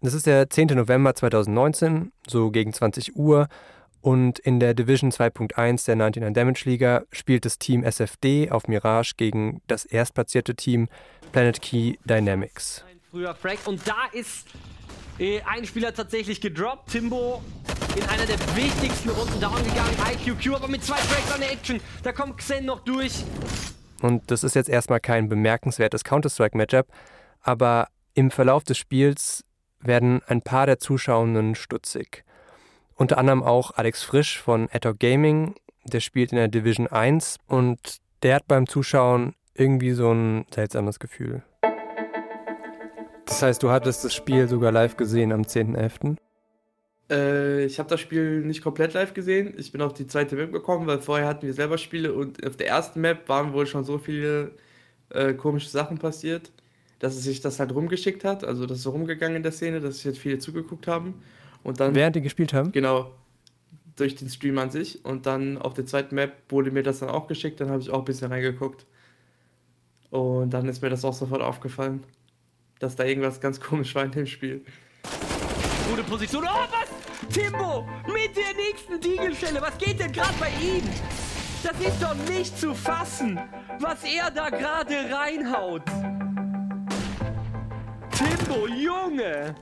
Das ist der 10. November 2019, so gegen 20 Uhr. Und in der Division 2.1 der 99 Damage Liga spielt das Team SFD auf Mirage gegen das erstplatzierte Team Planet Key Dynamics. Ein früher Frag und da ist äh, ein Spieler tatsächlich gedroppt. Timbo in einer der wichtigsten Runden down gegangen. IQQ aber mit zwei Frags an der Action. Da kommt Xen noch durch. Und das ist jetzt erstmal kein bemerkenswertes Counter-Strike-Matchup, aber im Verlauf des Spiels werden ein paar der Zuschauenden stutzig. Unter anderem auch Alex Frisch von Adhoc Gaming, der spielt in der Division 1 und der hat beim Zuschauen irgendwie so ein seltsames Gefühl. Das heißt, du hattest das Spiel sogar live gesehen am 10.11.? Äh, ich habe das Spiel nicht komplett live gesehen. Ich bin auf die zweite Map gekommen, weil vorher hatten wir selber Spiele und auf der ersten Map waren wohl schon so viele äh, komische Sachen passiert, dass es sich das halt rumgeschickt hat. Also das ist so rumgegangen in der Szene, dass sich jetzt viele zugeguckt haben. Und dann, Während die gespielt haben? Genau, durch den Stream an sich. Und dann auf der zweiten Map wurde mir das dann auch geschickt, dann habe ich auch ein bisschen reingeguckt. Und dann ist mir das auch sofort aufgefallen dass da irgendwas ganz komisch war in dem Spiel. Gute Position. Oh, was? Timbo mit der nächsten Diegelstelle. Was geht denn gerade bei ihm? Das ist doch nicht zu fassen, was er da gerade reinhaut. Timbo, Junge!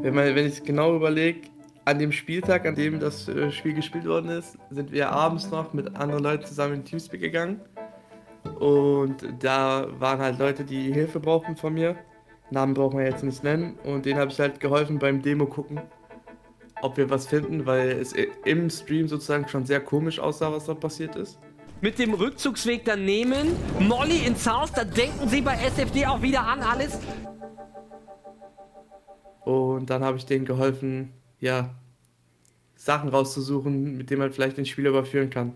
Wenn, man, wenn ich genau überlege, an dem Spieltag, an dem das äh, Spiel gespielt worden ist, sind wir abends noch mit anderen Leuten zusammen in Teamspeak gegangen. Und da waren halt Leute, die Hilfe brauchten von mir. Namen brauchen wir jetzt nicht nennen. Und den habe ich halt geholfen beim Demo gucken, ob wir was finden, weil es im Stream sozusagen schon sehr komisch aussah, was da passiert ist. Mit dem Rückzugsweg dann nehmen, Molly ins Haus, da denken sie bei SFD auch wieder an alles. Und dann habe ich denen geholfen, ja, Sachen rauszusuchen, mit denen man vielleicht den Spiel überführen kann.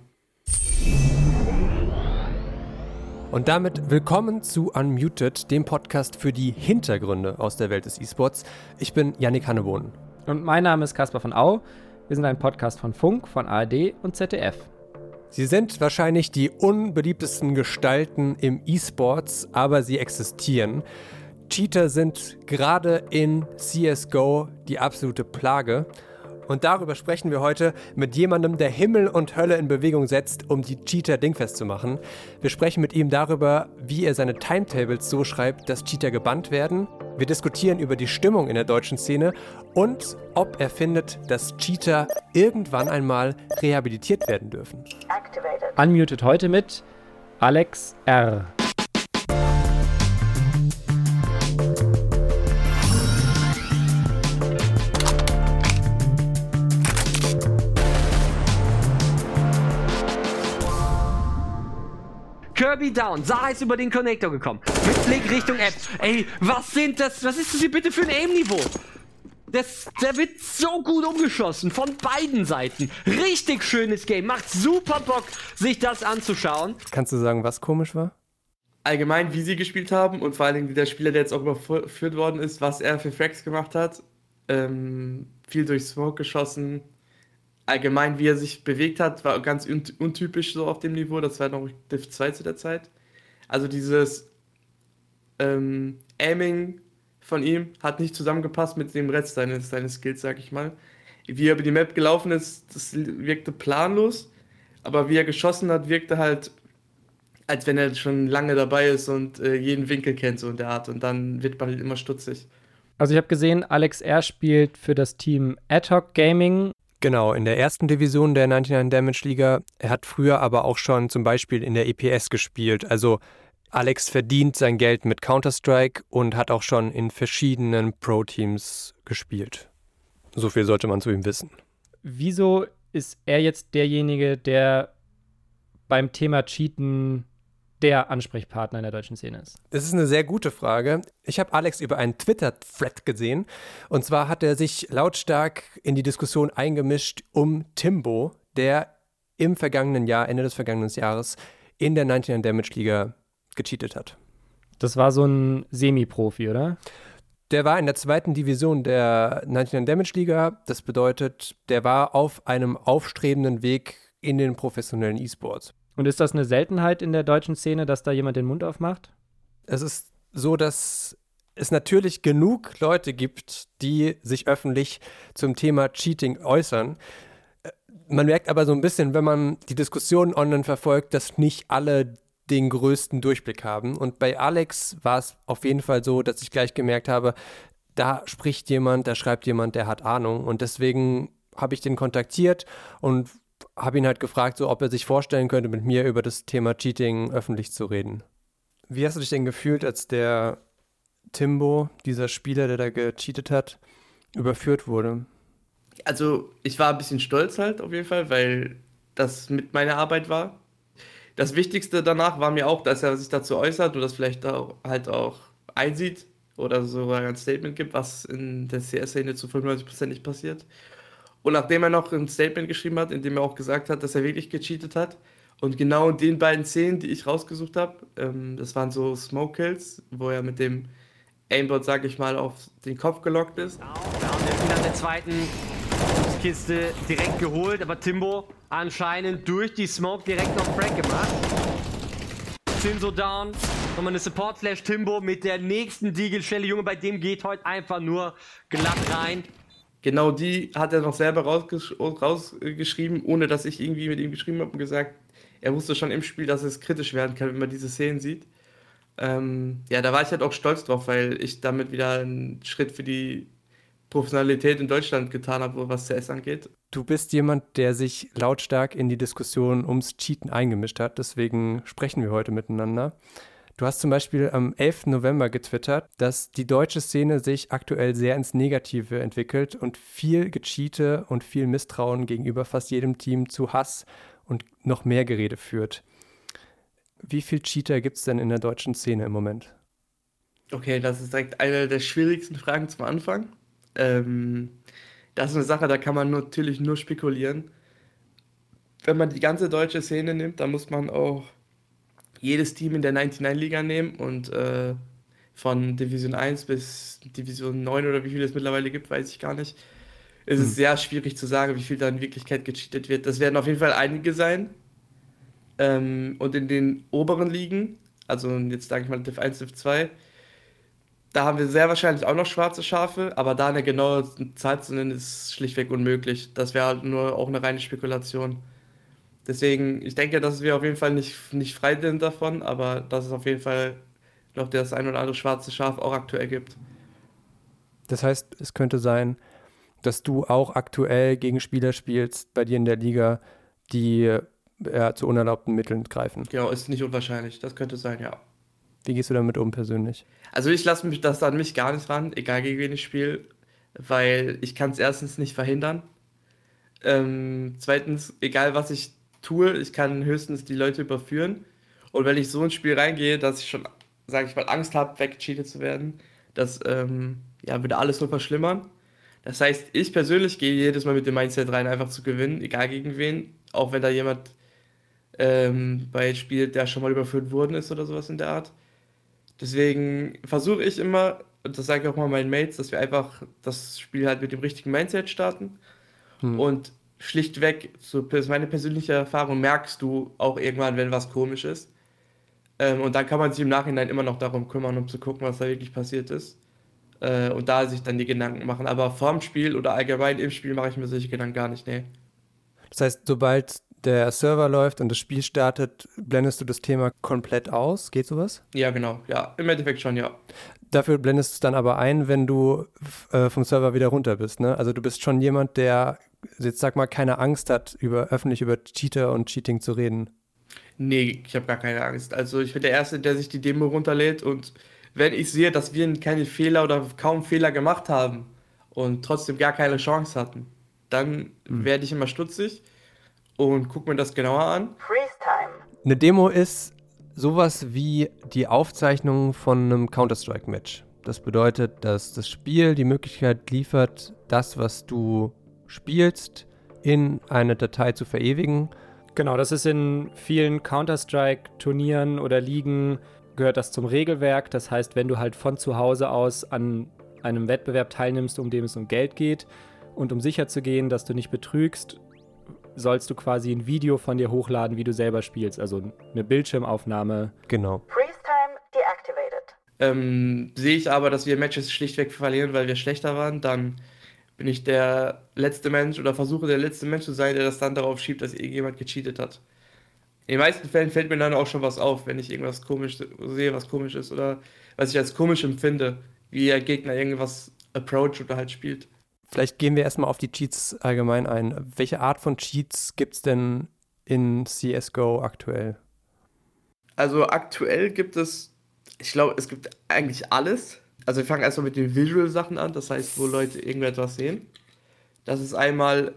Und damit willkommen zu Unmuted, dem Podcast für die Hintergründe aus der Welt des E-Sports. Ich bin Yannick Hannebohn. Und mein Name ist Caspar von Au. Wir sind ein Podcast von Funk, von ARD und ZDF. Sie sind wahrscheinlich die unbeliebtesten Gestalten im E-Sports, aber sie existieren. Cheater sind gerade in CSGO die absolute Plage. Und darüber sprechen wir heute mit jemandem, der Himmel und Hölle in Bewegung setzt, um die Cheater dingfest zu machen. Wir sprechen mit ihm darüber, wie er seine Timetables so schreibt, dass Cheater gebannt werden. Wir diskutieren über die Stimmung in der deutschen Szene und ob er findet, dass Cheater irgendwann einmal rehabilitiert werden dürfen. Unmuted heute mit Alex R. Kirby down. Saha ist über den Connector gekommen. Mit Blick Richtung App. Ey, was sind das? Was ist das hier bitte für ein Aim-Niveau? Das, der wird so gut umgeschossen von beiden Seiten. Richtig schönes Game. Macht super Bock, sich das anzuschauen. Kannst du sagen, was komisch war? Allgemein, wie sie gespielt haben und vor allen Dingen der Spieler, der jetzt auch überführt worden ist, was er für Frags gemacht hat. Ähm, viel durch Smoke geschossen, allgemein, wie er sich bewegt hat, war ganz untypisch so auf dem Niveau. Das war noch Div 2 zu der Zeit. Also dieses ähm, Aiming von ihm hat nicht zusammengepasst mit dem Rest seines, seines Skills, sag ich mal. Wie er über die Map gelaufen ist, das wirkte planlos. Aber wie er geschossen hat, wirkte halt, als wenn er schon lange dabei ist und äh, jeden Winkel kennt, so in der Art. Und dann wird man halt immer stutzig. Also ich habe gesehen, Alex R. spielt für das Team Ad-Hoc Gaming Genau, in der ersten Division der 99 Damage Liga. Er hat früher aber auch schon zum Beispiel in der EPS gespielt. Also Alex verdient sein Geld mit Counter-Strike und hat auch schon in verschiedenen Pro-Teams gespielt. So viel sollte man zu ihm wissen. Wieso ist er jetzt derjenige, der beim Thema Cheaten der Ansprechpartner in der deutschen Szene ist? Das ist eine sehr gute Frage. Ich habe Alex über einen Twitter-Thread gesehen. Und zwar hat er sich lautstark in die Diskussion eingemischt um Timbo, der im vergangenen Jahr, Ende des vergangenen Jahres, in der 99 Damage Liga gecheatet hat. Das war so ein Semi-Profi, oder? Der war in der zweiten Division der 99 Damage Liga. Das bedeutet, der war auf einem aufstrebenden Weg in den professionellen E-Sports. Und ist das eine Seltenheit in der deutschen Szene, dass da jemand den Mund aufmacht? Es ist so, dass es natürlich genug Leute gibt, die sich öffentlich zum Thema Cheating äußern. Äh, man merkt aber so ein bisschen, wenn man die Diskussionen online verfolgt, dass nicht alle den größten Durchblick haben. Und bei Alex war es auf jeden Fall so, dass ich gleich gemerkt habe, da spricht jemand, da schreibt jemand, der hat Ahnung. Und deswegen habe ich den kontaktiert und habe ihn halt gefragt, so, ob er sich vorstellen könnte, mit mir über das Thema Cheating öffentlich zu reden. Wie hast du dich denn gefühlt, als der Timbo, dieser Spieler, der da gecheatet hat, überführt wurde? Also, ich war ein bisschen stolz halt auf jeden Fall, weil das mit meiner Arbeit war. Das Wichtigste danach war mir auch, dass er sich dazu äußert und das vielleicht auch, halt auch einsieht oder sogar ein Statement gibt, was in der CS-Szene zu 95% nicht passiert. Und nachdem er noch ein Statement geschrieben hat, in dem er auch gesagt hat, dass er wirklich gecheatet hat, und genau in den beiden Szenen, die ich rausgesucht habe, ähm, das waren so Smoke Kills, wo er mit dem Aimbot, sag ich mal, auf den Kopf gelockt ist. Ja, und der Spieler der zweiten Kiste direkt geholt, aber Timbo anscheinend durch die Smoke direkt noch Frag gemacht. Zinso down, nochmal eine Support Flash Timbo mit der nächsten Deagle-Stelle. Junge, bei dem geht heute einfach nur glatt rein. Genau die hat er noch selber rausgesch rausgeschrieben, ohne dass ich irgendwie mit ihm geschrieben habe und gesagt, er wusste schon im Spiel, dass es kritisch werden kann, wenn man diese Szenen sieht. Ähm, ja, da war ich halt auch stolz drauf, weil ich damit wieder einen Schritt für die Professionalität in Deutschland getan habe, was CS angeht. Du bist jemand, der sich lautstark in die Diskussion ums Cheaten eingemischt hat, deswegen sprechen wir heute miteinander. Du hast zum Beispiel am 11. November getwittert, dass die deutsche Szene sich aktuell sehr ins Negative entwickelt und viel Gecheate und viel Misstrauen gegenüber fast jedem Team zu Hass und noch mehr Gerede führt. Wie viel Cheater gibt es denn in der deutschen Szene im Moment? Okay, das ist direkt eine der schwierigsten Fragen zum Anfang. Ähm, das ist eine Sache, da kann man natürlich nur spekulieren. Wenn man die ganze deutsche Szene nimmt, dann muss man auch jedes Team in der 99-Liga nehmen und äh, von Division 1 bis Division 9 oder wie viel es mittlerweile gibt, weiß ich gar nicht ist es hm. sehr schwierig zu sagen, wie viel da in Wirklichkeit gecheatet wird. Das werden auf jeden Fall einige sein. Ähm, und in den oberen Ligen, also jetzt sage ich mal Div 1, Div 2, da haben wir sehr wahrscheinlich auch noch schwarze Schafe, aber da eine genaue Zahl zu nennen, ist schlichtweg unmöglich. Das wäre halt nur auch eine reine Spekulation. Deswegen, ich denke, dass wir auf jeden Fall nicht, nicht frei sind davon, aber dass es auf jeden Fall noch das ein oder andere schwarze Schaf auch aktuell gibt. Das heißt, es könnte sein, dass du auch aktuell gegen Spieler spielst bei dir in der Liga, die ja, zu unerlaubten Mitteln greifen. Genau, ist nicht unwahrscheinlich. Das könnte sein, ja. Wie gehst du damit um persönlich? Also ich lasse mich das an mich gar nicht ran, egal gegen wen ich spiele, weil ich kann es erstens nicht verhindern. Ähm, zweitens, egal was ich tue, ich kann höchstens die Leute überführen. Und wenn ich so ins Spiel reingehe, dass ich schon, sage ich mal, Angst habe, weggecheatet zu werden, das ähm, ja, würde alles nur verschlimmern. Das heißt, ich persönlich gehe jedes Mal mit dem Mindset rein, einfach zu gewinnen, egal gegen wen. Auch wenn da jemand ähm, bei spielt, der schon mal überführt worden ist oder sowas in der Art. Deswegen versuche ich immer, und das sage ich auch mal meinen Mates, dass wir einfach das Spiel halt mit dem richtigen Mindset starten. Hm. Und schlichtweg, so ist meine persönliche Erfahrung, merkst du auch irgendwann, wenn was komisch ist. Ähm, und dann kann man sich im Nachhinein immer noch darum kümmern, um zu gucken, was da wirklich passiert ist äh, und da sich dann die Gedanken machen. Aber vorm Spiel oder allgemein im Spiel mache ich mir solche Gedanken gar nicht, nee. Das heißt, sobald der Server läuft und das Spiel startet, blendest du das Thema komplett aus? Geht sowas? Ja, genau. Ja, im Endeffekt schon, ja. Dafür blendest du es dann aber ein, wenn du äh, vom Server wieder runter bist, ne? Also du bist schon jemand, der jetzt sag mal keine Angst hat, über öffentlich über Cheater und Cheating zu reden. Nee, ich habe gar keine Angst. Also ich bin der Erste, der sich die Demo runterlädt und wenn ich sehe, dass wir keine Fehler oder kaum Fehler gemacht haben und trotzdem gar keine Chance hatten, dann mhm. werde ich immer stutzig und gucke mir das genauer an. Eine Demo ist sowas wie die Aufzeichnung von einem Counter-Strike-Match. Das bedeutet, dass das Spiel die Möglichkeit liefert, das, was du spielst, in eine Datei zu verewigen. Genau, das ist in vielen Counter-Strike-Turnieren oder Ligen gehört das zum Regelwerk. Das heißt, wenn du halt von zu Hause aus an einem Wettbewerb teilnimmst, um dem es um Geld geht und um sicher zu gehen, dass du nicht betrügst, sollst du quasi ein Video von dir hochladen, wie du selber spielst. Also eine Bildschirmaufnahme. Genau. Ähm, sehe ich aber, dass wir Matches schlichtweg verlieren, weil wir schlechter waren, dann bin ich der letzte Mensch oder versuche der letzte Mensch zu sein, der das dann darauf schiebt, dass irgendjemand gecheatet hat. In den meisten Fällen fällt mir dann auch schon was auf, wenn ich irgendwas komisch sehe, was komisch ist oder was ich als komisch empfinde, wie der Gegner irgendwas approach oder halt spielt. Vielleicht gehen wir erstmal auf die Cheats allgemein ein. Welche Art von Cheats gibt es denn in CSGO aktuell? Also aktuell gibt es, ich glaube, es gibt eigentlich alles. Also wir fangen erstmal mit den Visual-Sachen an, das heißt, wo Leute irgendetwas sehen. Das ist einmal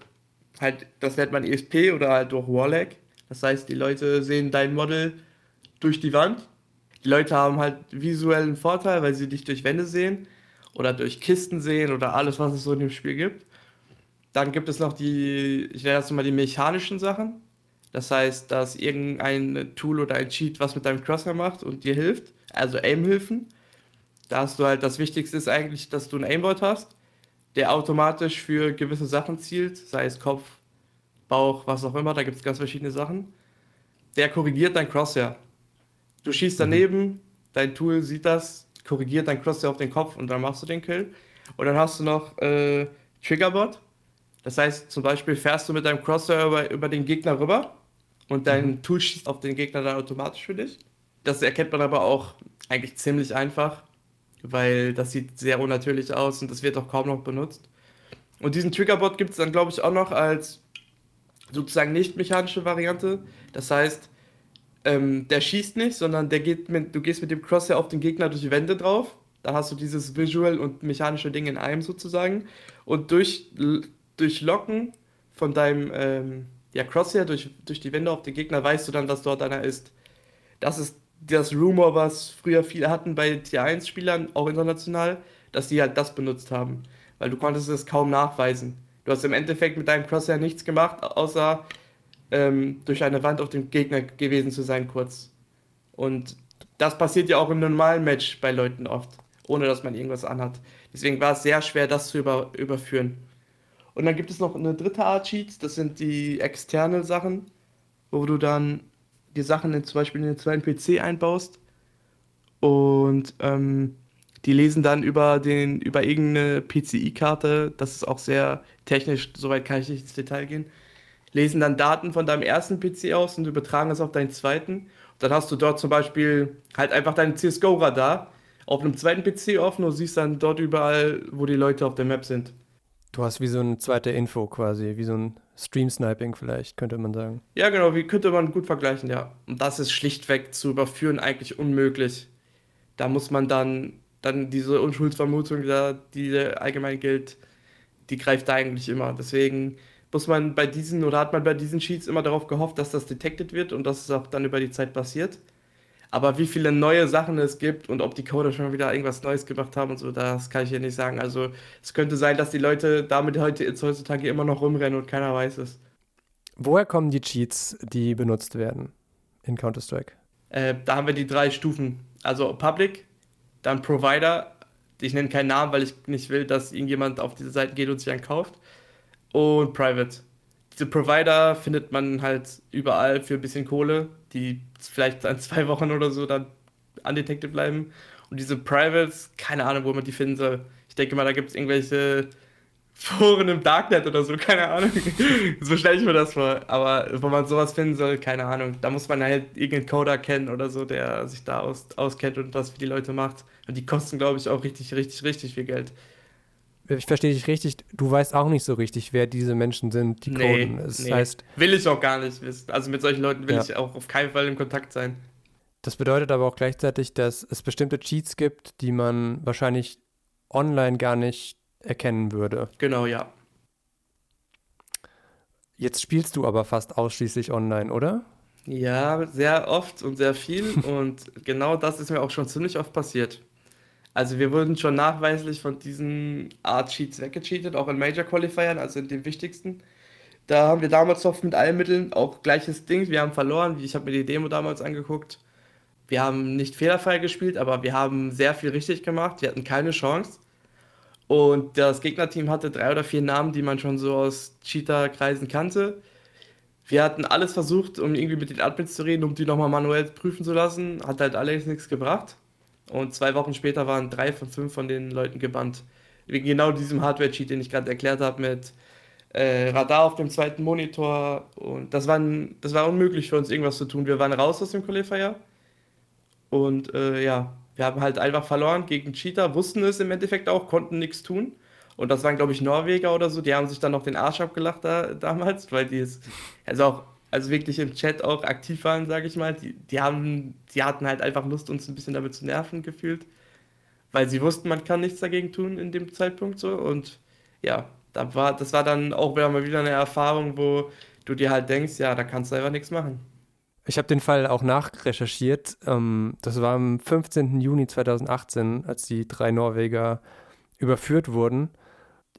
halt, das nennt man ESP oder halt durch Warlag. Das heißt, die Leute sehen dein Model durch die Wand. Die Leute haben halt visuellen Vorteil, weil sie dich durch Wände sehen oder durch Kisten sehen oder alles, was es so in dem Spiel gibt. Dann gibt es noch die, ich nenne das mal die mechanischen Sachen. Das heißt, dass irgendein Tool oder ein Cheat was mit deinem Crosshair macht und dir hilft, also Aim-Hilfen. Da hast du halt, das Wichtigste ist eigentlich, dass du ein Aimbot hast, der automatisch für gewisse Sachen zielt, sei es Kopf, Bauch, was auch immer, da gibt es ganz verschiedene Sachen. Der korrigiert dein Crosshair. Du schießt daneben, mhm. dein Tool sieht das, korrigiert dein Crosshair auf den Kopf und dann machst du den Kill. Und dann hast du noch äh, Triggerbot. Das heißt, zum Beispiel fährst du mit deinem Crosshair über, über den Gegner rüber und dein mhm. Tool schießt auf den Gegner dann automatisch für dich. Das erkennt man aber auch eigentlich ziemlich einfach, weil das sieht sehr unnatürlich aus und das wird auch kaum noch benutzt. Und diesen Triggerbot gibt es dann, glaube ich, auch noch als sozusagen nicht mechanische Variante. Das heißt, ähm, der schießt nicht, sondern der geht mit, du gehst mit dem Crosshair auf den Gegner durch die Wände drauf. Da hast du dieses Visual und mechanische Ding in einem sozusagen. Und durch, durch Locken von deinem ähm, ja, Crosshair durch, durch die Wände auf den Gegner weißt du dann, dass dort einer ist. Das ist das Rumor, was früher viele hatten bei T1-Spielern, auch international, dass die halt das benutzt haben. Weil du konntest es kaum nachweisen. Du hast im Endeffekt mit deinem Crosshair nichts gemacht, außer ähm, durch eine Wand auf dem Gegner gewesen zu sein, kurz. Und das passiert ja auch im normalen Match bei Leuten oft, ohne dass man irgendwas anhat. Deswegen war es sehr schwer, das zu über, überführen. Und dann gibt es noch eine dritte Art Cheats, das sind die externe Sachen, wo du dann die Sachen in, zum Beispiel in den zweiten PC einbaust und ähm, die lesen dann über, den, über irgendeine PCI-Karte, das ist auch sehr technisch, soweit kann ich nicht ins Detail gehen, lesen dann Daten von deinem ersten PC aus und übertragen das auf deinen zweiten. Dann hast du dort zum Beispiel halt einfach dein CSGO-Radar auf einem zweiten PC offen und siehst dann dort überall, wo die Leute auf der Map sind. Du hast wie so eine zweite Info quasi, wie so ein Stream-Sniping vielleicht, könnte man sagen. Ja, genau, wie könnte man gut vergleichen, ja. Und das ist schlichtweg zu überführen eigentlich unmöglich. Da muss man dann dann diese Unschuldsvermutung, die allgemein gilt, die greift da eigentlich immer. Deswegen muss man bei diesen oder hat man bei diesen Sheets immer darauf gehofft, dass das detected wird und dass es auch dann über die Zeit passiert. Aber wie viele neue Sachen es gibt und ob die Coder schon wieder irgendwas Neues gemacht haben und so, das kann ich hier nicht sagen. Also es könnte sein, dass die Leute damit heute jetzt heutzutage immer noch rumrennen und keiner weiß es. Woher kommen die Cheats, die benutzt werden in Counter-Strike? Äh, da haben wir die drei Stufen. Also Public, dann Provider, ich nenne keinen Namen, weil ich nicht will, dass irgendjemand auf diese Seiten geht und sich einen kauft. Und Private. Diese Provider findet man halt überall für ein bisschen Kohle, die vielleicht an zwei Wochen oder so dann undetected bleiben. Und diese Privates, keine Ahnung, wo man die finden soll. Ich denke mal, da gibt es irgendwelche Foren im Darknet oder so, keine Ahnung. so stelle ich mir das vor. Aber wo man sowas finden soll, keine Ahnung. Da muss man halt irgendeinen Coder kennen oder so, der sich da aus, auskennt und das für die Leute macht. Und die kosten, glaube ich, auch richtig, richtig, richtig viel Geld. Ich verstehe dich richtig, du weißt auch nicht so richtig, wer diese Menschen sind, die nee, coden. Das nee. heißt, will ich auch gar nicht wissen. Also mit solchen Leuten will ja. ich auch auf keinen Fall in Kontakt sein. Das bedeutet aber auch gleichzeitig, dass es bestimmte Cheats gibt, die man wahrscheinlich online gar nicht erkennen würde. Genau, ja. Jetzt spielst du aber fast ausschließlich online, oder? Ja, sehr oft und sehr viel. und genau das ist mir auch schon ziemlich oft passiert. Also wir wurden schon nachweislich von diesen Art Cheats weggecheatet, auch in Major Qualifiern, also in den wichtigsten. Da haben wir damals oft mit allen Mitteln auch gleiches Ding. Wir haben verloren. Ich habe mir die Demo damals angeguckt. Wir haben nicht fehlerfrei gespielt, aber wir haben sehr viel richtig gemacht. Wir hatten keine Chance. Und das Gegnerteam hatte drei oder vier Namen, die man schon so aus Cheater-Kreisen kannte. Wir hatten alles versucht, um irgendwie mit den Admins zu reden, um die nochmal manuell prüfen zu lassen. Hat halt alles nichts gebracht. Und zwei Wochen später waren drei von fünf von den Leuten gebannt. Wegen genau diesem Hardware-Cheat, den ich gerade erklärt habe, mit äh, Radar auf dem zweiten Monitor. Und das war, das war unmöglich für uns, irgendwas zu tun. Wir waren raus aus dem Qualifier. Und äh, ja, wir haben halt einfach verloren gegen Cheater, wussten es im Endeffekt auch, konnten nichts tun. Und das waren, glaube ich, Norweger oder so. Die haben sich dann noch den Arsch abgelacht da, damals, weil die es, also auch, also wirklich im Chat auch aktiv waren, sage ich mal. Die, die haben, die hatten halt einfach Lust, uns ein bisschen damit zu nerven gefühlt. Weil sie wussten, man kann nichts dagegen tun in dem Zeitpunkt so. Und ja, da war, das war dann auch wieder mal wieder eine Erfahrung, wo du dir halt denkst, ja, da kannst du einfach nichts machen. Ich habe den Fall auch nachrecherchiert. Ähm, das war am 15. Juni 2018, als die drei Norweger überführt wurden.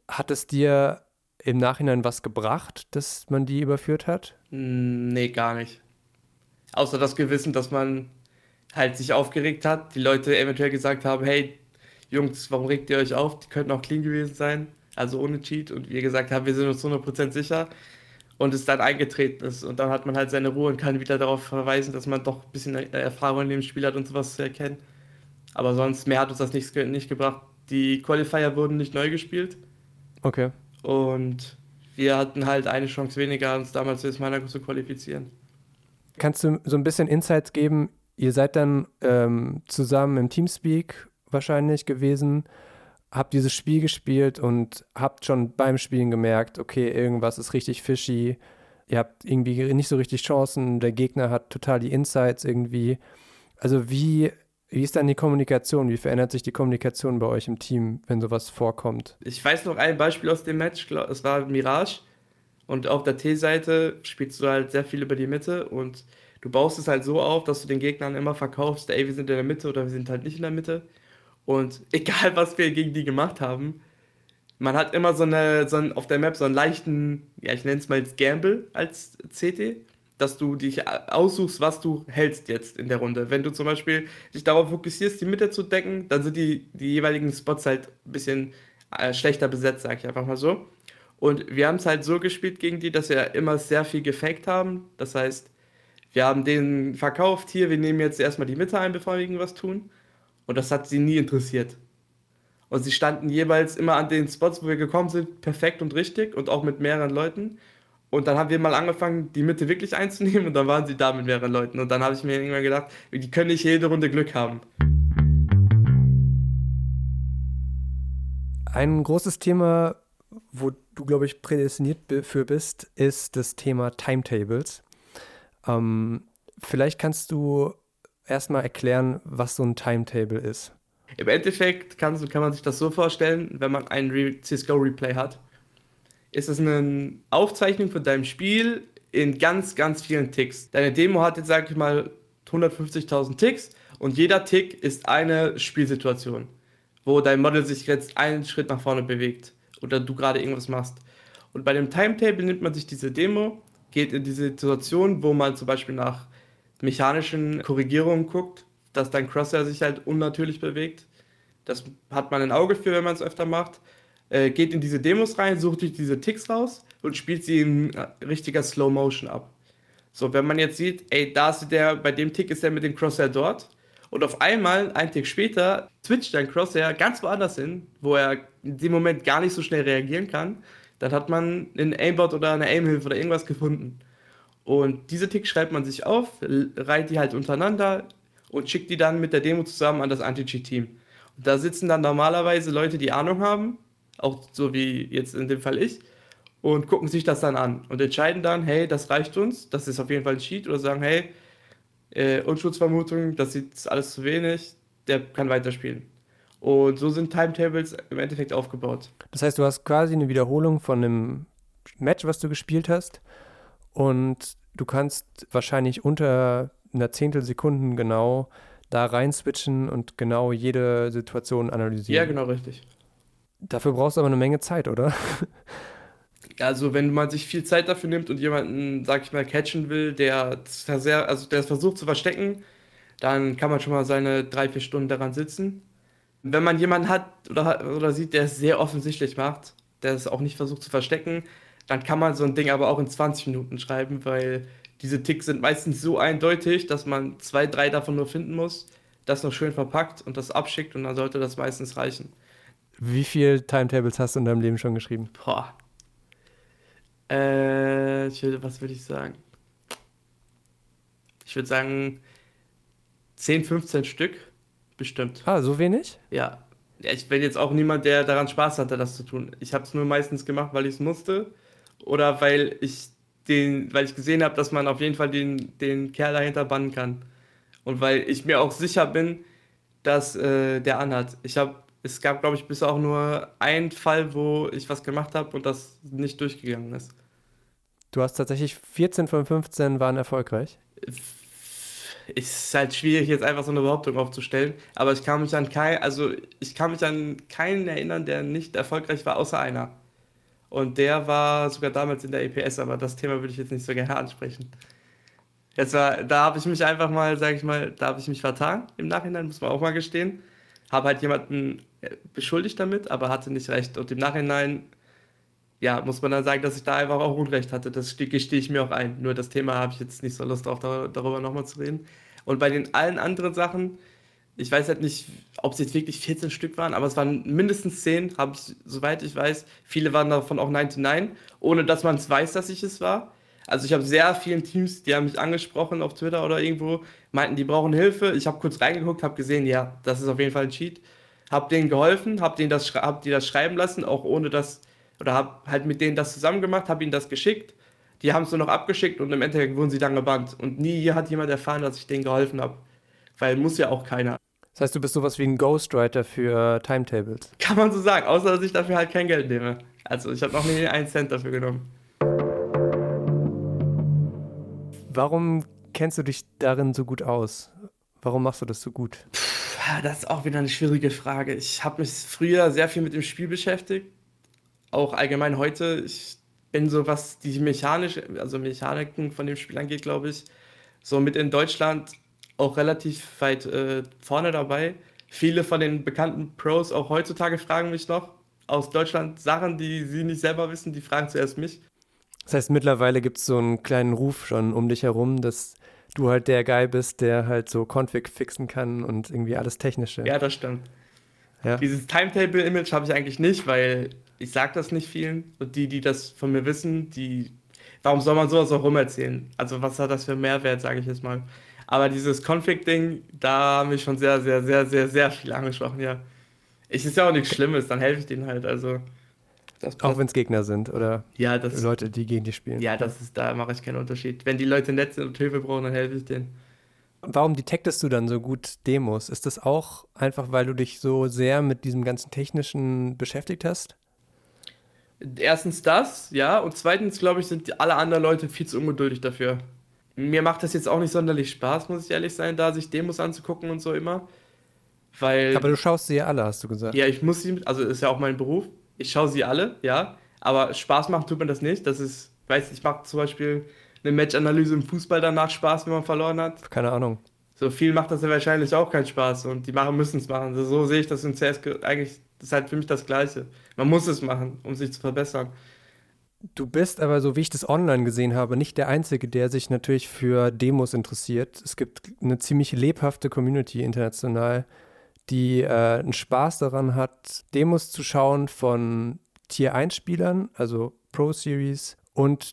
Hat es dir im Nachhinein was gebracht, dass man die überführt hat? Hm, nee, gar nicht. Außer das Gewissen, dass man halt sich aufgeregt hat, die Leute eventuell gesagt haben, hey, Jungs, warum regt ihr euch auf? Die könnten auch clean gewesen sein, also ohne Cheat. Und wir gesagt haben, wir sind uns 100% sicher. Und es dann eingetreten ist. Und dann hat man halt seine Ruhe und kann wieder darauf verweisen, dass man doch ein bisschen Erfahrung in dem Spiel hat und sowas zu erkennen. Aber sonst, mehr hat uns das nicht, nicht gebracht. Die Qualifier wurden nicht neu gespielt. Okay. Und wir hatten halt eine Chance weniger, uns damals für das Monaco zu qualifizieren. Kannst du so ein bisschen Insights geben? Ihr seid dann ähm, zusammen im Teamspeak wahrscheinlich gewesen, habt dieses Spiel gespielt und habt schon beim Spielen gemerkt, okay, irgendwas ist richtig fishy. Ihr habt irgendwie nicht so richtig Chancen, der Gegner hat total die Insights irgendwie. Also wie wie ist dann die Kommunikation? Wie verändert sich die Kommunikation bei euch im Team, wenn sowas vorkommt? Ich weiß noch ein Beispiel aus dem Match, es war Mirage. Und auf der T-Seite spielst du halt sehr viel über die Mitte und du baust es halt so auf, dass du den Gegnern immer verkaufst, ey, wir sind in der Mitte oder wir sind halt nicht in der Mitte. Und egal, was wir gegen die gemacht haben, man hat immer so eine, so einen, auf der Map so einen leichten, ja, ich nenne es mal jetzt Gamble als CT dass du dich aussuchst, was du hältst jetzt in der Runde. Wenn du zum Beispiel dich darauf fokussierst, die Mitte zu decken, dann sind die, die jeweiligen Spots halt ein bisschen äh, schlechter besetzt, sag ich einfach mal so. Und wir haben es halt so gespielt gegen die, dass wir immer sehr viel gefaked haben. Das heißt, wir haben den verkauft, hier, wir nehmen jetzt erstmal die Mitte ein, bevor wir irgendwas tun. Und das hat sie nie interessiert. Und sie standen jeweils immer an den Spots, wo wir gekommen sind, perfekt und richtig und auch mit mehreren Leuten. Und dann haben wir mal angefangen, die Mitte wirklich einzunehmen und dann waren sie da mit mehreren Leuten. Und dann habe ich mir irgendwann gedacht, die können nicht jede Runde Glück haben. Ein großes Thema, wo du, glaube ich, prädestiniert für bist, ist das Thema Timetables. Ähm, vielleicht kannst du erstmal erklären, was so ein Timetable ist. Im Endeffekt kann, kann man sich das so vorstellen, wenn man ein CSGO-Replay hat ist es eine Aufzeichnung von deinem Spiel in ganz, ganz vielen Ticks. Deine Demo hat jetzt, sag ich mal, 150.000 Ticks und jeder Tick ist eine Spielsituation, wo dein Model sich jetzt einen Schritt nach vorne bewegt oder du gerade irgendwas machst. Und bei dem Timetable nimmt man sich diese Demo, geht in die Situation, wo man zum Beispiel nach mechanischen Korrigierungen guckt, dass dein Crosshair sich halt unnatürlich bewegt. Das hat man ein Auge für, wenn man es öfter macht äh, geht in diese Demos rein, sucht sich diese Ticks raus und spielt sie in richtiger Slow Motion ab. So, wenn man jetzt sieht, ey, da ist der, bei dem Tick ist er mit dem Crosshair dort und auf einmal, einen Tick später, switcht dein Crosshair ganz woanders hin, wo er in dem Moment gar nicht so schnell reagieren kann, dann hat man einen Aimbot oder eine Aimhilfe oder irgendwas gefunden. Und diese Ticks schreibt man sich auf, reiht die halt untereinander und schickt die dann mit der Demo zusammen an das Anti-Cheat-Team. Da sitzen dann normalerweise Leute, die Ahnung haben auch so wie jetzt in dem Fall ich, und gucken sich das dann an und entscheiden dann, hey, das reicht uns, das ist auf jeden Fall ein Cheat, oder sagen, hey, äh, Unschutzvermutung, das ist alles zu wenig, der kann weiterspielen. Und so sind Timetables im Endeffekt aufgebaut. Das heißt, du hast quasi eine Wiederholung von einem Match, was du gespielt hast, und du kannst wahrscheinlich unter einer Zehntelsekunden genau da rein switchen und genau jede Situation analysieren. Ja, genau richtig. Dafür brauchst du aber eine Menge Zeit, oder? Also, wenn man sich viel Zeit dafür nimmt und jemanden, sag ich mal, catchen will, der, sehr, also der es versucht zu verstecken, dann kann man schon mal seine drei, vier Stunden daran sitzen. Wenn man jemanden hat oder, oder sieht, der es sehr offensichtlich macht, der es auch nicht versucht zu verstecken, dann kann man so ein Ding aber auch in 20 Minuten schreiben, weil diese Ticks sind meistens so eindeutig, dass man zwei, drei davon nur finden muss. das noch schön verpackt und das abschickt und dann sollte das meistens reichen. Wie viele Timetables hast du in deinem Leben schon geschrieben? Boah. Äh, was würde ich sagen? Ich würde sagen 10, 15 Stück, bestimmt. Ah, so wenig? Ja. ja ich bin jetzt auch niemand, der daran Spaß hatte, das zu tun. Ich habe es nur meistens gemacht, weil ich es musste oder weil ich den, weil ich gesehen habe, dass man auf jeden Fall den, den Kerl dahinter bannen kann. Und weil ich mir auch sicher bin, dass äh, der anhat. Ich habe, es gab, glaube ich, bis auch nur einen Fall, wo ich was gemacht habe und das nicht durchgegangen ist. Du hast tatsächlich 14 von 15 waren erfolgreich. Ist halt schwierig, jetzt einfach so eine Behauptung aufzustellen, aber ich kann mich an kein, also ich kann mich an keinen erinnern, der nicht erfolgreich war, außer einer. Und der war sogar damals in der EPS, aber das Thema würde ich jetzt nicht so gerne ansprechen. Jetzt war, da habe ich mich einfach mal, sage ich mal, da habe ich mich vertan im Nachhinein, muss man auch mal gestehen. Habe halt jemanden äh, beschuldigt damit, aber hatte nicht recht. Und im Nachhinein, ja, muss man dann sagen, dass ich da einfach auch Unrecht hatte. Das gestehe ich mir auch ein. Nur das Thema habe ich jetzt nicht so Lust drauf, darüber nochmal zu reden. Und bei den allen anderen Sachen, ich weiß halt nicht, ob es jetzt wirklich 14 Stück waren, aber es waren mindestens 10, habe ich, soweit ich weiß. Viele waren davon auch 99, ohne dass man es weiß, dass ich es war. Also ich habe sehr vielen Teams, die haben mich angesprochen auf Twitter oder irgendwo, meinten, die brauchen Hilfe. Ich habe kurz reingeguckt, habe gesehen, ja, das ist auf jeden Fall ein Cheat. Habe denen geholfen, habe denen das, hab die das schreiben lassen, auch ohne das, oder habe halt mit denen das zusammen gemacht, habe ihnen das geschickt. Die haben es nur noch abgeschickt und im Endeffekt wurden sie dann gebannt. Und nie hier hat jemand erfahren, dass ich denen geholfen habe. Weil muss ja auch keiner. Das heißt, du bist sowas wie ein Ghostwriter für Timetables. Kann man so sagen, außer dass ich dafür halt kein Geld nehme. Also ich habe noch nie einen Cent dafür genommen. Warum kennst du dich darin so gut aus? Warum machst du das so gut? Das ist auch wieder eine schwierige Frage. Ich habe mich früher sehr viel mit dem Spiel beschäftigt. Auch allgemein heute. Ich bin so, was die Mechanik, also Mechaniken von dem Spiel angeht, glaube ich, so mit in Deutschland auch relativ weit äh, vorne dabei. Viele von den bekannten Pros auch heutzutage fragen mich noch aus Deutschland Sachen, die sie nicht selber wissen, die fragen zuerst mich. Das heißt, mittlerweile gibt es so einen kleinen Ruf schon um dich herum, dass du halt der Guy bist, der halt so Config fixen kann und irgendwie alles Technische. Ja, das stimmt. Ja. Dieses Timetable-Image habe ich eigentlich nicht, weil ich sage das nicht vielen. Und die, die das von mir wissen, die. Warum soll man sowas auch rumerzählen? Also, was hat das für Mehrwert, sage ich jetzt mal. Aber dieses Config-Ding, da haben mich schon sehr, sehr, sehr, sehr, sehr viel angesprochen, ja. Es ist ja auch nichts Schlimmes, dann helfe ich denen halt. Also. Auch wenn es Gegner sind oder ja, das, Leute, die gegen dich spielen. Ja, das ist, da mache ich keinen Unterschied. Wenn die Leute nett sind und Hilfe brauchen, dann helfe ich denen. Warum detektest du dann so gut Demos? Ist das auch einfach, weil du dich so sehr mit diesem ganzen Technischen beschäftigt hast? Erstens das, ja. Und zweitens, glaube ich, sind alle anderen Leute viel zu ungeduldig dafür. Mir macht das jetzt auch nicht sonderlich Spaß, muss ich ehrlich sein, da sich Demos anzugucken und so immer. Weil. Aber du schaust sie ja alle, hast du gesagt. Ja, ich muss sie, also ist ja auch mein Beruf ich schaue sie alle, ja, aber Spaß machen tut mir das nicht. Das ist, weiß ich mache zum Beispiel eine Matchanalyse im Fußball danach Spaß, wenn man verloren hat. Keine Ahnung. So viel macht das ja wahrscheinlich auch keinen Spaß und die machen müssen es machen. So, so sehe ich das in CS eigentlich, das ist halt für mich das Gleiche. Man muss es machen, um sich zu verbessern. Du bist aber, so wie ich das online gesehen habe, nicht der Einzige, der sich natürlich für Demos interessiert. Es gibt eine ziemlich lebhafte Community international die äh, einen Spaß daran hat, Demos zu schauen von Tier 1-Spielern, also Pro Series, und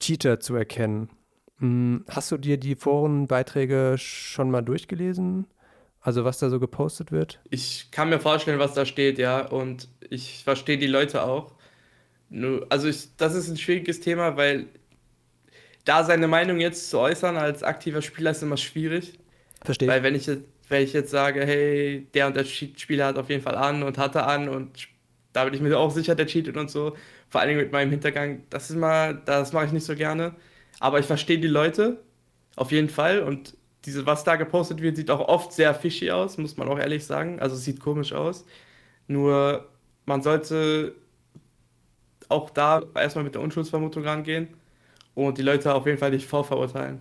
Cheater zu erkennen. Hm, hast du dir die Forenbeiträge schon mal durchgelesen? Also was da so gepostet wird? Ich kann mir vorstellen, was da steht, ja. Und ich verstehe die Leute auch. Also ich, das ist ein schwieriges Thema, weil da seine Meinung jetzt zu äußern als aktiver Spieler ist immer schwierig. Verstehe. Weil wenn ich jetzt wenn ich jetzt sage, hey, der und der Spieler hat auf jeden Fall an und hatte an und da bin ich mir auch sicher, der cheatet und so. Vor allen Dingen mit meinem Hintergang, das ist mal, das mache ich nicht so gerne. Aber ich verstehe die Leute auf jeden Fall und diese, was da gepostet wird, sieht auch oft sehr fishy aus, muss man auch ehrlich sagen. Also es sieht komisch aus. Nur man sollte auch da erstmal mit der Unschuldsvermutung rangehen und die Leute auf jeden Fall nicht vorverurteilen.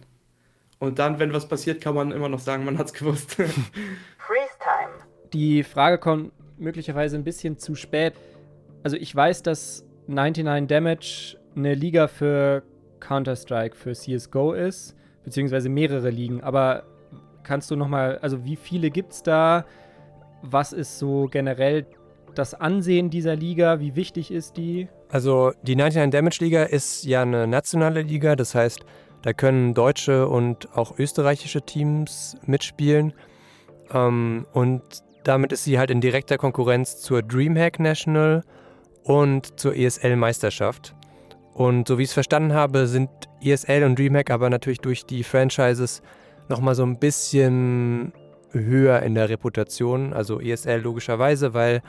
Und dann, wenn was passiert, kann man immer noch sagen, man hat es gewusst. Freeze Time. Die Frage kommt möglicherweise ein bisschen zu spät. Also ich weiß, dass 99 Damage eine Liga für Counter-Strike, für CSGO ist, beziehungsweise mehrere Ligen. Aber kannst du nochmal, also wie viele gibt es da? Was ist so generell das Ansehen dieser Liga? Wie wichtig ist die? Also die 99 Damage Liga ist ja eine nationale Liga, das heißt, da können deutsche und auch österreichische Teams mitspielen. Ähm, und damit ist sie halt in direkter Konkurrenz zur Dreamhack National und zur ESL-Meisterschaft. Und so wie ich es verstanden habe, sind ESL und Dreamhack aber natürlich durch die Franchises nochmal so ein bisschen höher in der Reputation. Also ESL logischerweise, weil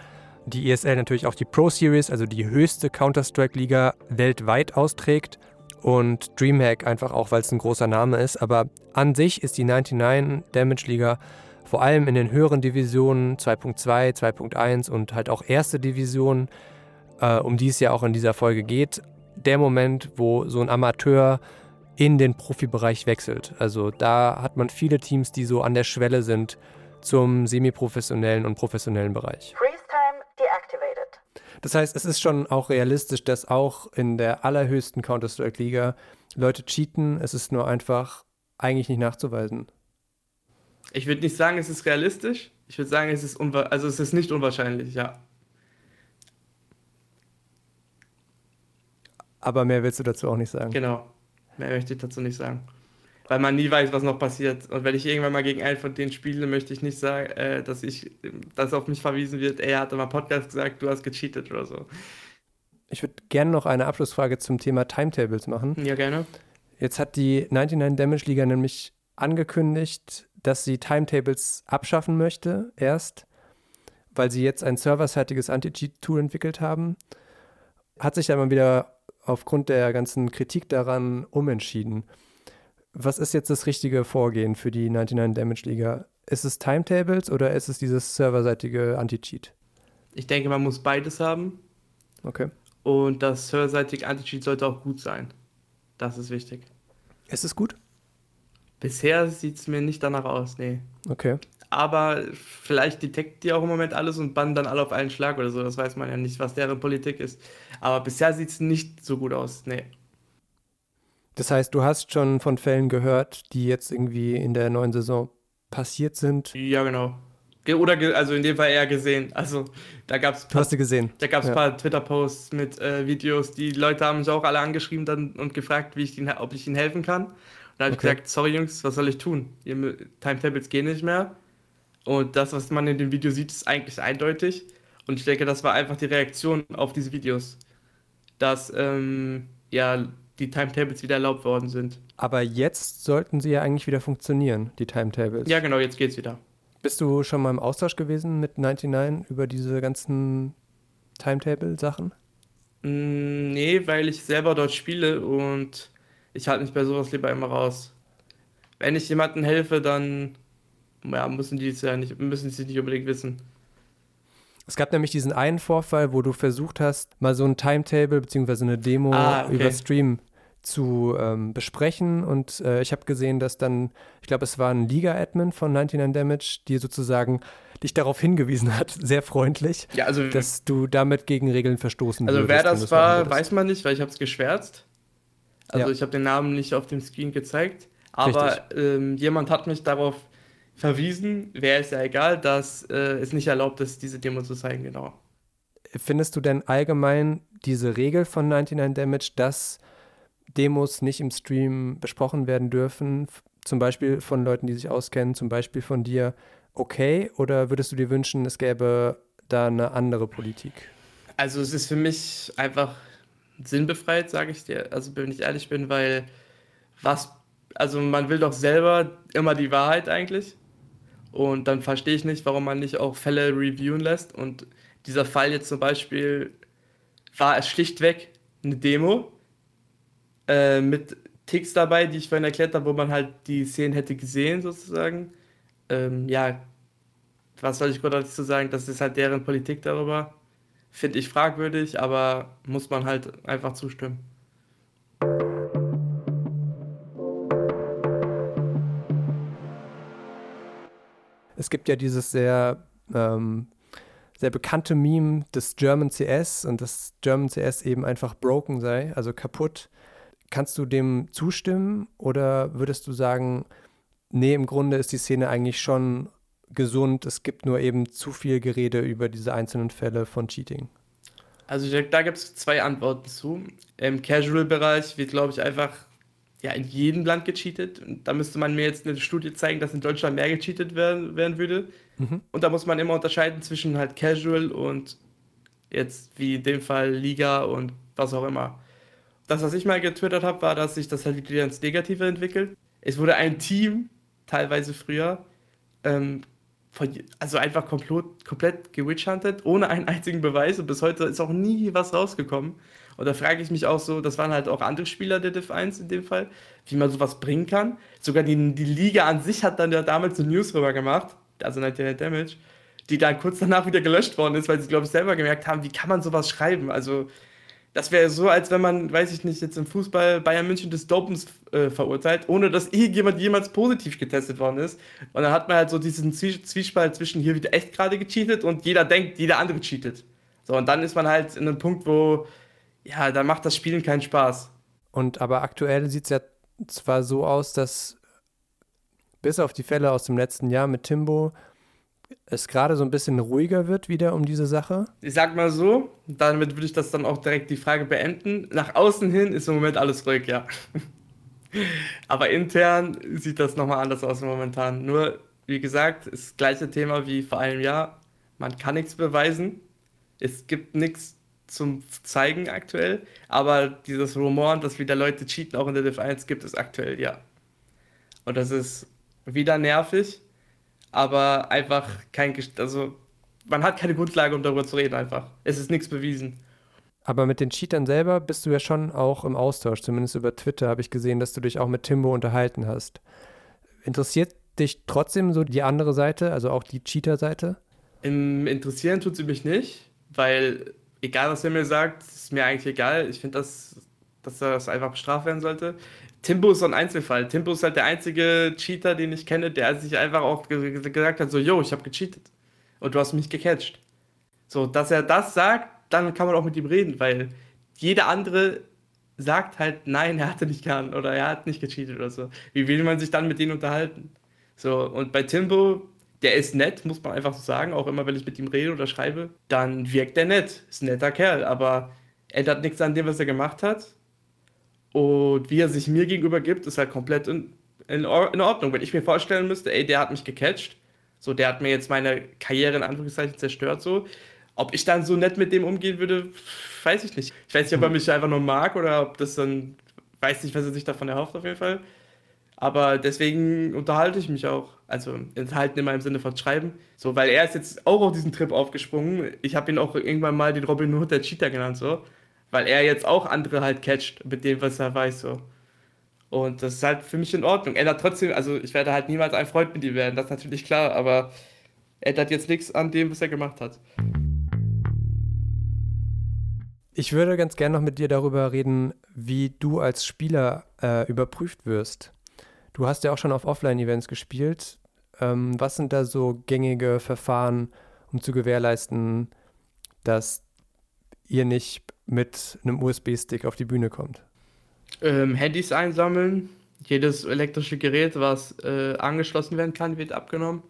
die ESL natürlich auch die Pro Series, also die höchste Counter-Strike-Liga weltweit austrägt. Und Dreamhack einfach auch, weil es ein großer Name ist. Aber an sich ist die 99 Damage Liga vor allem in den höheren Divisionen 2.2, 2.1 und halt auch erste Divisionen, äh, um die es ja auch in dieser Folge geht, der Moment, wo so ein Amateur in den Profibereich wechselt. Also da hat man viele Teams, die so an der Schwelle sind zum semiprofessionellen und professionellen Bereich. Freeze time deactivated. Das heißt, es ist schon auch realistisch, dass auch in der allerhöchsten Counter-Strike-Liga Leute cheaten. Es ist nur einfach eigentlich nicht nachzuweisen. Ich würde nicht sagen, es ist realistisch. Ich würde sagen, es ist, also es ist nicht unwahrscheinlich, ja. Aber mehr willst du dazu auch nicht sagen. Genau. Mehr möchte ich dazu nicht sagen. Weil man nie weiß, was noch passiert. Und wenn ich irgendwann mal gegen einen von denen spiele, möchte ich nicht sagen, äh, dass ich, dass auf mich verwiesen wird, er hat im Podcast gesagt, du hast gecheatet oder so. Ich würde gerne noch eine Abschlussfrage zum Thema Timetables machen. Ja, gerne. Jetzt hat die 99 Damage Liga nämlich angekündigt, dass sie Timetables abschaffen möchte, erst, weil sie jetzt ein serverseitiges Anti-Cheat-Tool entwickelt haben. Hat sich dann mal wieder aufgrund der ganzen Kritik daran umentschieden. Was ist jetzt das richtige Vorgehen für die 99 Damage Liga? Ist es Timetables oder ist es dieses serverseitige Anti-Cheat? Ich denke, man muss beides haben. Okay. Und das serverseitige Anti-Cheat sollte auch gut sein. Das ist wichtig. Ist es gut? Bisher sieht es mir nicht danach aus, nee. Okay. Aber vielleicht deteckt die auch im Moment alles und bannen dann alle auf einen Schlag oder so. Das weiß man ja nicht, was deren Politik ist. Aber bisher sieht es nicht so gut aus, nee. Das heißt, du hast schon von Fällen gehört, die jetzt irgendwie in der neuen Saison passiert sind? Ja, genau. Oder also in dem Fall eher gesehen. Also da gab es. Hast du gesehen? Da gab es ein ja. paar Twitter-Posts mit äh, Videos. Die Leute haben mich auch alle angeschrieben dann und gefragt, wie ich ihn, ob ich ihnen helfen kann. Und da habe okay. ich gesagt, sorry Jungs, was soll ich tun? Timetables gehen nicht mehr. Und das, was man in dem Video sieht, ist eigentlich eindeutig. Und ich denke, das war einfach die Reaktion auf diese Videos. Dass ähm, ja, die Timetables wieder erlaubt worden sind. Aber jetzt sollten sie ja eigentlich wieder funktionieren, die Timetables. Ja, genau, jetzt geht's wieder. Bist du schon mal im Austausch gewesen mit 99 über diese ganzen Timetable-Sachen? Mm, nee, weil ich selber dort spiele und ich halte mich bei sowas lieber immer raus. Wenn ich jemandem helfe, dann ja, müssen die es ja nicht, müssen sie nicht unbedingt wissen. Es gab nämlich diesen einen Vorfall, wo du versucht hast, mal so ein Timetable bzw. eine Demo ah, okay. über Stream zu ähm, besprechen. Und äh, ich habe gesehen, dass dann, ich glaube, es war ein Liga-Admin von 99 Damage, die sozusagen dich darauf hingewiesen hat, sehr freundlich, ja, also, dass du damit gegen Regeln verstoßen Also würdest, wer das war, weiß man nicht, weil ich habe es geschwärzt. Also ja. ich habe den Namen nicht auf dem Screen gezeigt, aber ähm, jemand hat mich darauf verwiesen, wäre es ja egal, dass äh, es nicht erlaubt ist, diese Demo zu zeigen, genau. Findest du denn allgemein diese Regel von 99 Damage, dass Demos nicht im Stream besprochen werden dürfen, zum Beispiel von Leuten, die sich auskennen, zum Beispiel von dir, okay? Oder würdest du dir wünschen, es gäbe da eine andere Politik? Also es ist für mich einfach sinnbefreit, sage ich dir, also wenn ich ehrlich bin, weil was, also man will doch selber immer die Wahrheit eigentlich und dann verstehe ich nicht, warum man nicht auch Fälle reviewen lässt und dieser Fall jetzt zum Beispiel war es schlichtweg eine Demo äh, mit Ticks dabei, die ich vorhin erklärt habe, wo man halt die Szenen hätte gesehen sozusagen. Ähm, ja, was soll ich gerade dazu sagen? Das ist halt deren Politik darüber finde ich fragwürdig, aber muss man halt einfach zustimmen. Es gibt ja dieses sehr, ähm, sehr bekannte Meme des German CS und dass German CS eben einfach broken sei, also kaputt. Kannst du dem zustimmen oder würdest du sagen, nee, im Grunde ist die Szene eigentlich schon gesund. Es gibt nur eben zu viel Gerede über diese einzelnen Fälle von Cheating. Also da gibt es zwei Antworten zu. Im Casual-Bereich wird, glaube ich, einfach ja, in jedem Land gecheatet. Und da müsste man mir jetzt eine Studie zeigen, dass in Deutschland mehr gecheatet werden, werden würde. Mhm. Und da muss man immer unterscheiden zwischen halt Casual und jetzt wie in dem Fall Liga und was auch immer. Das, was ich mal getwittert habe, war, dass sich das halt wieder ins Negative entwickelt. Es wurde ein Team, teilweise früher, ähm, von, also einfach komplett, komplett gewitchhuntet, ohne einen einzigen Beweis. Und bis heute ist auch nie was rausgekommen. Und da frage ich mich auch so, das waren halt auch andere Spieler der Div 1 in dem Fall, wie man sowas bringen kann. Sogar die, die Liga an sich hat dann ja damals eine News rüber gemacht, also Night Damage, die dann kurz danach wieder gelöscht worden ist, weil sie, glaube ich, selber gemerkt haben, wie kann man sowas schreiben. Also das wäre so, als wenn man, weiß ich nicht, jetzt im Fußball Bayern München des Dopens äh, verurteilt, ohne dass irgendjemand jemals positiv getestet worden ist. Und dann hat man halt so diesen Zwiespalt zwischen hier wieder echt gerade gecheatet und jeder denkt, jeder andere cheatet. So, und dann ist man halt in einem Punkt, wo, ja, da macht das Spielen keinen Spaß. Und aber aktuell sieht es ja zwar so aus, dass bis auf die Fälle aus dem letzten Jahr mit Timbo es gerade so ein bisschen ruhiger wird wieder um diese Sache? Ich sag mal so, damit würde ich das dann auch direkt die Frage beenden. Nach außen hin ist im Moment alles ruhig, ja. Aber intern sieht das nochmal anders aus momentan. Nur, wie gesagt, ist das gleiche Thema wie vor einem Jahr. Man kann nichts beweisen. Es gibt nichts zum Zeigen aktuell. Aber dieses Rumoren, dass wieder Leute cheaten, auch in der Div 1, gibt es aktuell, ja. Und das ist wieder nervig aber einfach kein, also man hat keine Grundlage, um darüber zu reden einfach. Es ist nichts bewiesen. Aber mit den Cheatern selber bist du ja schon auch im Austausch. Zumindest über Twitter habe ich gesehen, dass du dich auch mit Timbo unterhalten hast. Interessiert dich trotzdem so die andere Seite, also auch die Cheater-Seite? Interessieren tut sie mich nicht, weil egal was er mir sagt, ist mir eigentlich egal. Ich finde, dass, dass das einfach bestraft werden sollte. Timbo ist so ein Einzelfall. Timbo ist halt der einzige Cheater, den ich kenne, der sich einfach auch gesagt hat, so, yo, ich habe gecheatet. Und du hast mich gecatcht. So, dass er das sagt, dann kann man auch mit ihm reden, weil jeder andere sagt halt, nein, er hatte nicht gehabt oder er hat nicht gecheatet oder so. Wie will man sich dann mit denen unterhalten? So, und bei Timbo, der ist nett, muss man einfach so sagen, auch immer, wenn ich mit ihm rede oder schreibe, dann wirkt er nett, ist ein netter Kerl, aber ändert nichts an dem, was er gemacht hat und wie er sich mir gegenüber gibt, ist halt komplett in, in, in Ordnung. Wenn ich mir vorstellen müsste, ey, der hat mich gecatcht, so, der hat mir jetzt meine Karriere in Anführungszeichen zerstört, so. Ob ich dann so nett mit dem umgehen würde, weiß ich nicht. Ich weiß nicht, ob er mich einfach nur mag oder ob das dann, weiß nicht, was er sich davon erhofft, auf jeden Fall. Aber deswegen unterhalte ich mich auch. Also enthalten in meinem Sinne von Schreiben. So, weil er ist jetzt auch auf diesen Trip aufgesprungen. Ich habe ihn auch irgendwann mal den Robin Hood der Cheater genannt, so weil er jetzt auch andere halt catcht mit dem, was er weiß, so. Und das ist halt für mich in Ordnung. Er hat trotzdem, also ich werde halt niemals ein Freund mit ihm werden, das ist natürlich klar, aber er hat jetzt nichts an dem, was er gemacht hat. Ich würde ganz gerne noch mit dir darüber reden, wie du als Spieler äh, überprüft wirst. Du hast ja auch schon auf Offline-Events gespielt. Ähm, was sind da so gängige Verfahren, um zu gewährleisten, dass ihr nicht mit einem USB-Stick auf die Bühne kommt? Ähm, Handys einsammeln. Jedes elektrische Gerät, was äh, angeschlossen werden kann, wird abgenommen.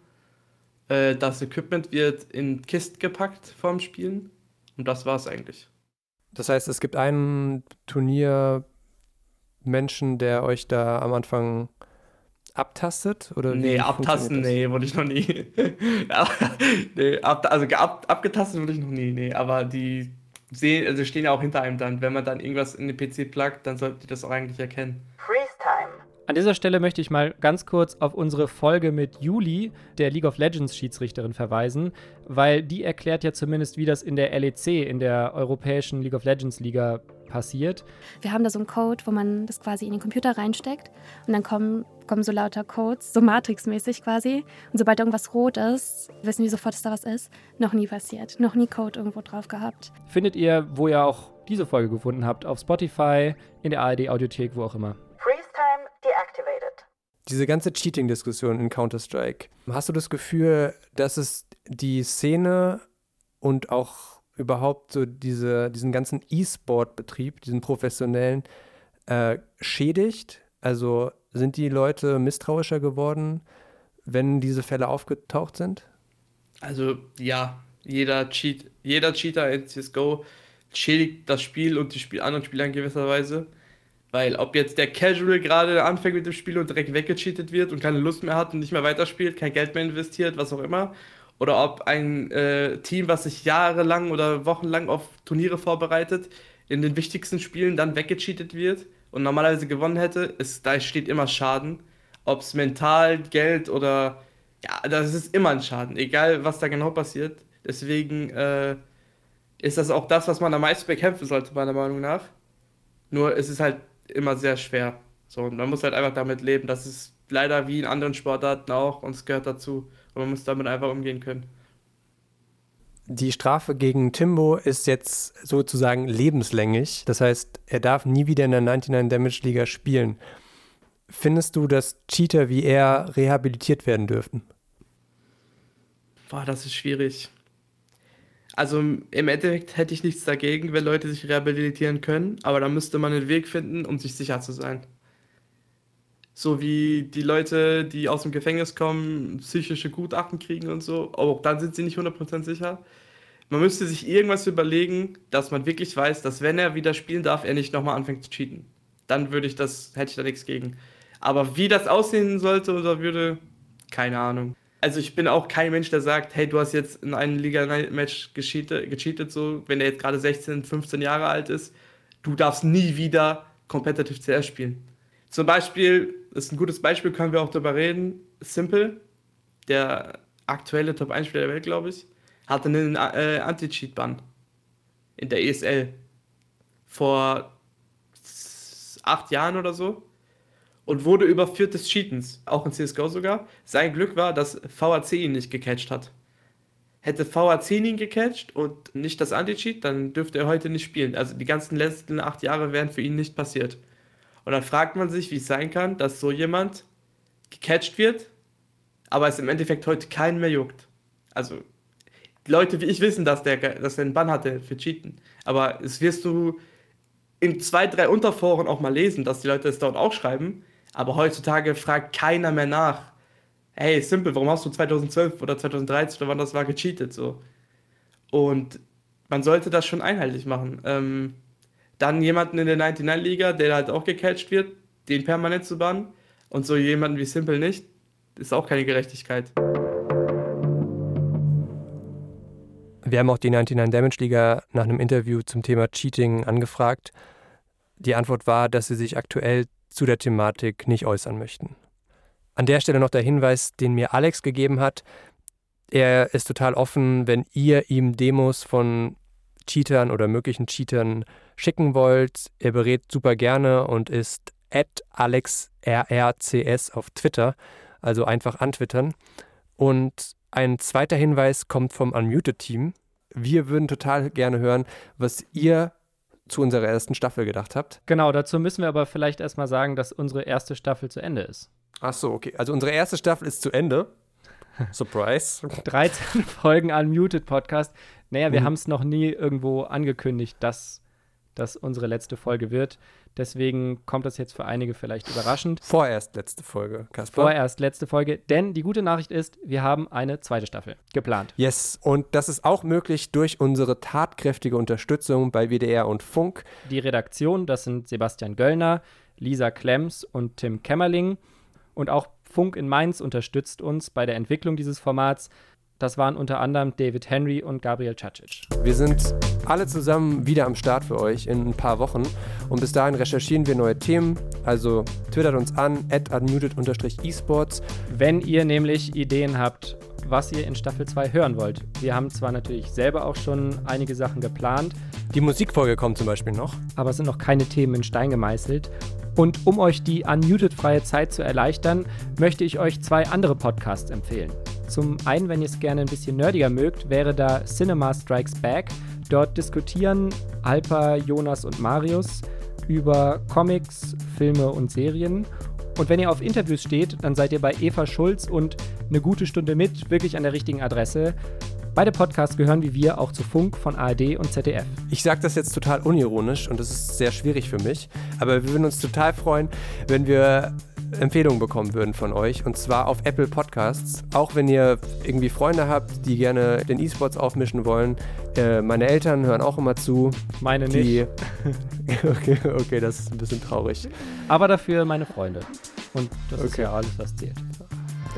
Äh, das Equipment wird in Kisten gepackt vorm Spielen. Und das war's eigentlich. Das heißt, es gibt einen Turniermenschen, der euch da am Anfang abtastet? Oder nee, abtasten, nee, wurde ich noch nie. nee, ab, also ab, abgetastet wurde ich noch nie, nee. Aber die sehen, also stehen ja auch hinter einem dann. Wenn man dann irgendwas in den PC pluggt, dann sollte die das auch eigentlich erkennen. Freeze Time. An dieser Stelle möchte ich mal ganz kurz auf unsere Folge mit Juli, der League of Legends Schiedsrichterin, verweisen, weil die erklärt ja zumindest, wie das in der LEC, in der Europäischen League of Legends Liga, passiert. Wir haben da so einen Code, wo man das quasi in den Computer reinsteckt und dann kommen, kommen so lauter Codes, so Matrix-mäßig quasi. Und sobald irgendwas rot ist, wissen wir sofort, dass da was ist. Noch nie passiert. Noch nie Code irgendwo drauf gehabt. Findet ihr, wo ihr auch diese Folge gefunden habt, auf Spotify, in der ARD-Audiothek, wo auch immer. Freeze Time deactivated. Diese ganze Cheating-Diskussion in Counter-Strike, hast du das Gefühl, dass es die Szene und auch überhaupt so diese, diesen ganzen E-Sport-Betrieb, diesen professionellen, äh, schädigt. Also Sind die Leute misstrauischer geworden, wenn diese Fälle aufgetaucht sind? Also ja, jeder, Cheat, jeder Cheater in CSGO schädigt das Spiel und die Spiel anderen Spieler in gewisser Weise. Weil ob jetzt der Casual gerade anfängt mit dem Spiel und direkt weggecheatet wird und keine Lust mehr hat und nicht mehr weiterspielt, kein Geld mehr investiert, was auch immer, oder ob ein äh, Team, was sich jahrelang oder wochenlang auf Turniere vorbereitet, in den wichtigsten Spielen dann weggecheatet wird und normalerweise gewonnen hätte, ist, da steht immer Schaden. Ob es mental, Geld oder ja, das ist immer ein Schaden, egal was da genau passiert. Deswegen äh, ist das auch das, was man am meisten bekämpfen sollte, meiner Meinung nach. Nur es ist halt immer sehr schwer. So, und man muss halt einfach damit leben. Das ist leider wie in anderen Sportarten auch und es gehört dazu. Und man muss damit einfach umgehen können. Die Strafe gegen Timbo ist jetzt sozusagen lebenslänglich. Das heißt, er darf nie wieder in der 99 Damage Liga spielen. Findest du, dass Cheater wie er rehabilitiert werden dürften? Boah, das ist schwierig. Also im Endeffekt hätte ich nichts dagegen, wenn Leute sich rehabilitieren können, aber da müsste man einen Weg finden, um sich sicher zu sein. So wie die Leute, die aus dem Gefängnis kommen, psychische Gutachten kriegen und so, auch dann sind sie nicht 100% sicher. Man müsste sich irgendwas überlegen, dass man wirklich weiß, dass wenn er wieder spielen darf, er nicht nochmal anfängt zu cheaten. Dann würde ich das, hätte ich da nichts gegen. Aber wie das aussehen sollte oder würde, keine Ahnung also ich bin auch kein Mensch, der sagt, hey, du hast jetzt in einem Liga-Match gecheatet, gecheatet, so, wenn er jetzt gerade 16, 15 Jahre alt ist, du darfst nie wieder Competitive CS spielen. Zum Beispiel, ist ein gutes Beispiel, können wir auch darüber reden, Simple, der aktuelle Top-1-Spieler der Welt, glaube ich, hatte einen äh, Anti-Cheat-Ban in der ESL vor acht Jahren oder so und wurde überführt des Cheatens, auch in CSGO sogar. Sein Glück war, dass VAC ihn nicht gecatcht hat. Hätte VAC ihn gecatcht und nicht das Anti-Cheat, dann dürfte er heute nicht spielen. Also die ganzen letzten acht Jahre wären für ihn nicht passiert. Und dann fragt man sich, wie es sein kann, dass so jemand gecatcht wird, aber es im Endeffekt heute keinen mehr juckt. Also Leute wie ich wissen, dass der, dass er einen Bann hatte für Cheaten. Aber es wirst du in zwei, drei Unterforen auch mal lesen, dass die Leute es dort auch schreiben. Aber heutzutage fragt keiner mehr nach. Hey, simpel, warum hast du 2012 oder 2013 oder wann das war gecheatet? So. Und man sollte das schon einheitlich machen. Ähm, dann jemanden in der 99-Liga, der halt auch gecatcht wird, den permanent zu bannen. Und so jemanden wie Simple nicht, ist auch keine Gerechtigkeit. Wir haben auch die 99 Damage Liga nach einem Interview zum Thema Cheating angefragt. Die Antwort war, dass sie sich aktuell zu der Thematik nicht äußern möchten. An der Stelle noch der Hinweis, den mir Alex gegeben hat. Er ist total offen, wenn ihr ihm Demos von Cheatern oder möglichen Cheatern schicken wollt. Er berät super gerne und ist at AlexRRCS auf Twitter, also einfach antwittern. Und ein zweiter Hinweis kommt vom Unmuted-Team. Wir würden total gerne hören, was ihr zu unserer ersten Staffel gedacht habt. Genau, dazu müssen wir aber vielleicht erstmal sagen, dass unsere erste Staffel zu Ende ist. Ach so, okay. Also unsere erste Staffel ist zu Ende. Surprise. 13 Folgen Unmuted Podcast. Naja, wir mhm. haben es noch nie irgendwo angekündigt, dass das unsere letzte Folge wird. Deswegen kommt das jetzt für einige vielleicht überraschend. Vorerst letzte Folge, Kasper. Vorerst letzte Folge, denn die gute Nachricht ist, wir haben eine zweite Staffel geplant. Yes, und das ist auch möglich durch unsere tatkräftige Unterstützung bei WDR und Funk. Die Redaktion, das sind Sebastian Göllner, Lisa Klemms und Tim Kämmerling. Und auch Funk in Mainz unterstützt uns bei der Entwicklung dieses Formats. Das waren unter anderem David Henry und Gabriel Cacic. Wir sind alle zusammen wieder am Start für euch in ein paar Wochen. Und bis dahin recherchieren wir neue Themen. Also twittert uns an, at unmuted-esports. Wenn ihr nämlich Ideen habt, was ihr in Staffel 2 hören wollt. Wir haben zwar natürlich selber auch schon einige Sachen geplant. Die Musikfolge kommt zum Beispiel noch. Aber es sind noch keine Themen in Stein gemeißelt. Und um euch die unmuted-freie Zeit zu erleichtern, möchte ich euch zwei andere Podcasts empfehlen. Zum einen, wenn ihr es gerne ein bisschen nerdiger mögt, wäre da Cinema Strikes Back. Dort diskutieren Alpa, Jonas und Marius über Comics, Filme und Serien. Und wenn ihr auf Interviews steht, dann seid ihr bei Eva Schulz und eine gute Stunde mit wirklich an der richtigen Adresse. Beide Podcasts gehören wie wir auch zu Funk von ARD und ZDF. Ich sage das jetzt total unironisch und das ist sehr schwierig für mich, aber wir würden uns total freuen, wenn wir Empfehlungen bekommen würden von euch. Und zwar auf Apple Podcasts. Auch wenn ihr irgendwie Freunde habt, die gerne den E-Sports aufmischen wollen. Äh, meine Eltern hören auch immer zu. Meine nicht. okay, okay, das ist ein bisschen traurig. Aber dafür meine Freunde. Und das ist Okay. ja alles, was zählt.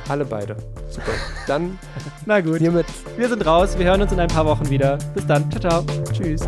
Alle beide. Super. Dann Na gut. hiermit Wir sind raus. Wir hören uns in ein paar Wochen wieder. Bis dann. Ciao, ciao. tschüss.